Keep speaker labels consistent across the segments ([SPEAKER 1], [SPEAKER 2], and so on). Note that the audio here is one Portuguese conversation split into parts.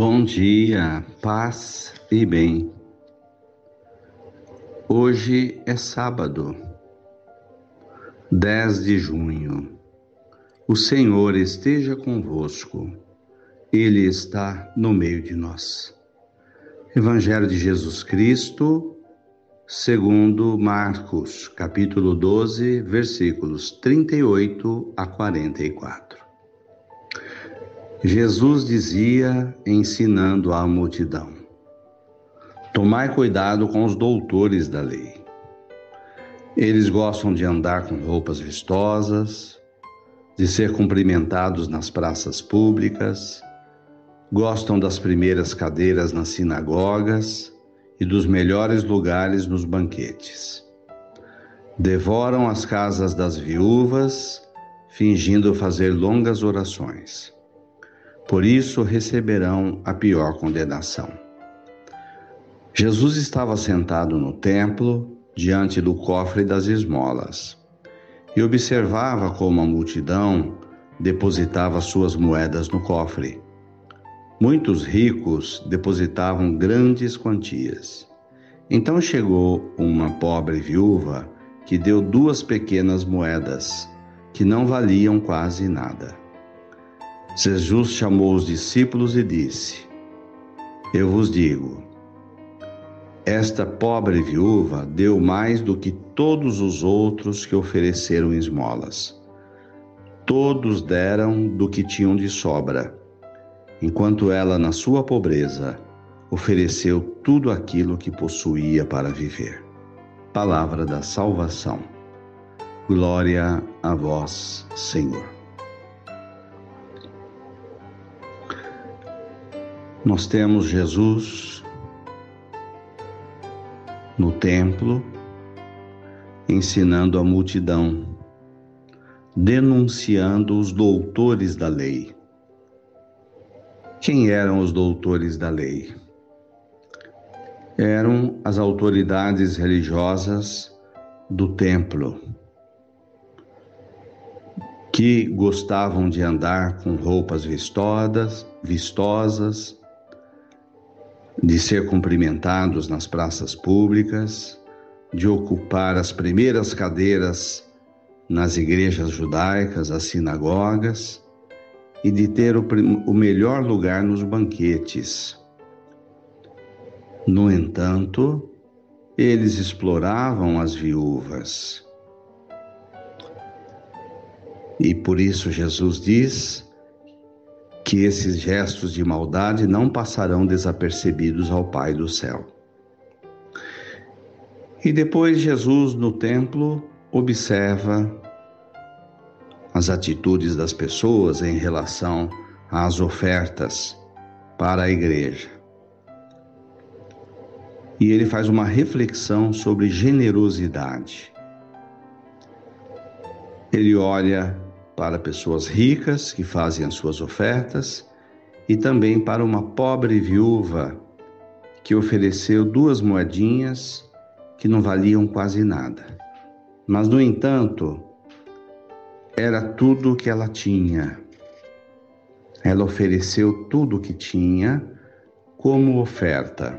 [SPEAKER 1] Bom dia, paz e bem. Hoje é sábado, 10 de junho. O Senhor esteja convosco, Ele está no meio de nós. Evangelho de Jesus Cristo, segundo Marcos, capítulo 12, versículos 38 a 44. Jesus dizia, ensinando à multidão: Tomai cuidado com os doutores da lei. Eles gostam de andar com roupas vistosas, de ser cumprimentados nas praças públicas, gostam das primeiras cadeiras nas sinagogas e dos melhores lugares nos banquetes. Devoram as casas das viúvas, fingindo fazer longas orações por isso receberão a pior condenação. Jesus estava sentado no templo, diante do cofre das esmolas, e observava como a multidão depositava suas moedas no cofre. Muitos ricos depositavam grandes quantias. Então chegou uma pobre viúva que deu duas pequenas moedas, que não valiam quase nada. Jesus chamou os discípulos e disse: Eu vos digo, esta pobre viúva deu mais do que todos os outros que ofereceram esmolas. Todos deram do que tinham de sobra, enquanto ela, na sua pobreza, ofereceu tudo aquilo que possuía para viver. Palavra da salvação. Glória a vós, Senhor. Nós temos Jesus no templo ensinando a multidão, denunciando os doutores da lei. Quem eram os doutores da lei? Eram as autoridades religiosas do templo, que gostavam de andar com roupas vistosas, vistosas, de ser cumprimentados nas praças públicas, de ocupar as primeiras cadeiras nas igrejas judaicas, as sinagogas, e de ter o, o melhor lugar nos banquetes. No entanto, eles exploravam as viúvas. E por isso Jesus diz que esses gestos de maldade não passarão desapercebidos ao Pai do céu. E depois Jesus no templo observa as atitudes das pessoas em relação às ofertas para a igreja. E ele faz uma reflexão sobre generosidade. Ele olha para pessoas ricas que fazem as suas ofertas e também para uma pobre viúva que ofereceu duas moedinhas que não valiam quase nada. Mas, no entanto, era tudo o que ela tinha. Ela ofereceu tudo o que tinha como oferta.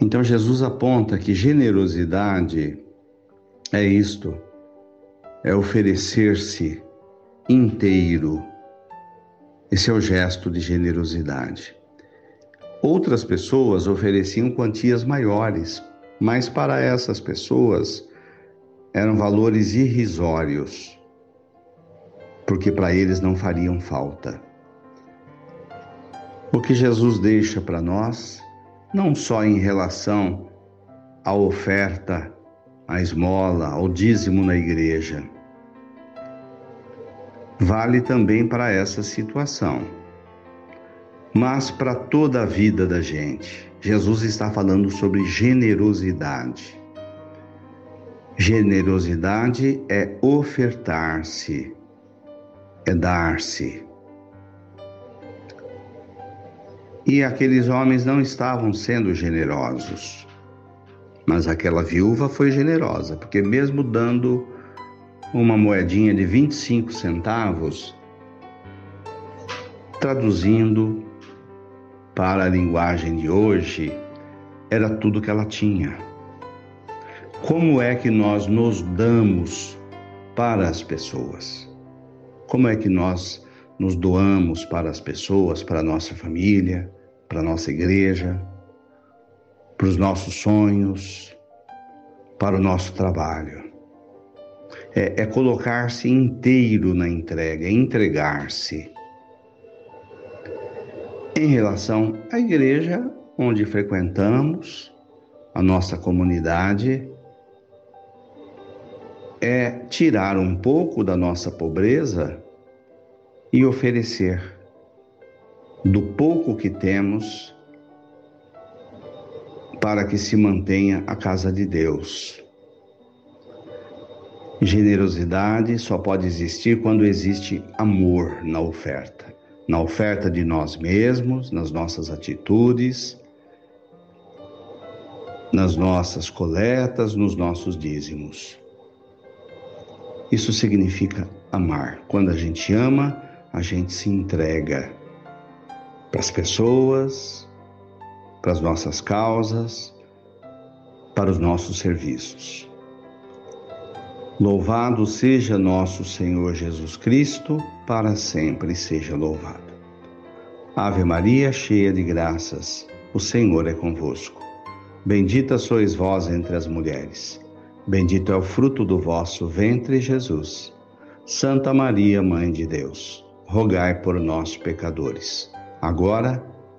[SPEAKER 1] Então Jesus aponta que generosidade é isto é oferecer-se inteiro. Esse é o gesto de generosidade. Outras pessoas ofereciam quantias maiores, mas para essas pessoas eram valores irrisórios, porque para eles não fariam falta. O que Jesus deixa para nós, não só em relação à oferta a esmola, ao dízimo na igreja. Vale também para essa situação. Mas para toda a vida da gente, Jesus está falando sobre generosidade. Generosidade é ofertar-se, é dar-se. E aqueles homens não estavam sendo generosos. Mas aquela viúva foi generosa, porque mesmo dando uma moedinha de 25 centavos, Traduzindo para a linguagem de hoje, era tudo que ela tinha. Como é que nós nos damos para as pessoas? Como é que nós nos doamos para as pessoas, para a nossa família, para a nossa igreja, para os nossos sonhos, para o nosso trabalho? É, é colocar-se inteiro na entrega, é entregar-se. Em relação à igreja onde frequentamos, a nossa comunidade, é tirar um pouco da nossa pobreza e oferecer do pouco que temos para que se mantenha a casa de Deus. Generosidade só pode existir quando existe amor na oferta, na oferta de nós mesmos, nas nossas atitudes, nas nossas coletas, nos nossos dízimos. Isso significa amar. Quando a gente ama, a gente se entrega para as pessoas, para as nossas causas, para os nossos serviços. Louvado seja nosso Senhor Jesus Cristo, para sempre seja louvado. Ave Maria, cheia de graças, o Senhor é convosco. Bendita sois vós entre as mulheres. Bendito é o fruto do vosso ventre, Jesus. Santa Maria, Mãe de Deus, rogai por nós, pecadores, agora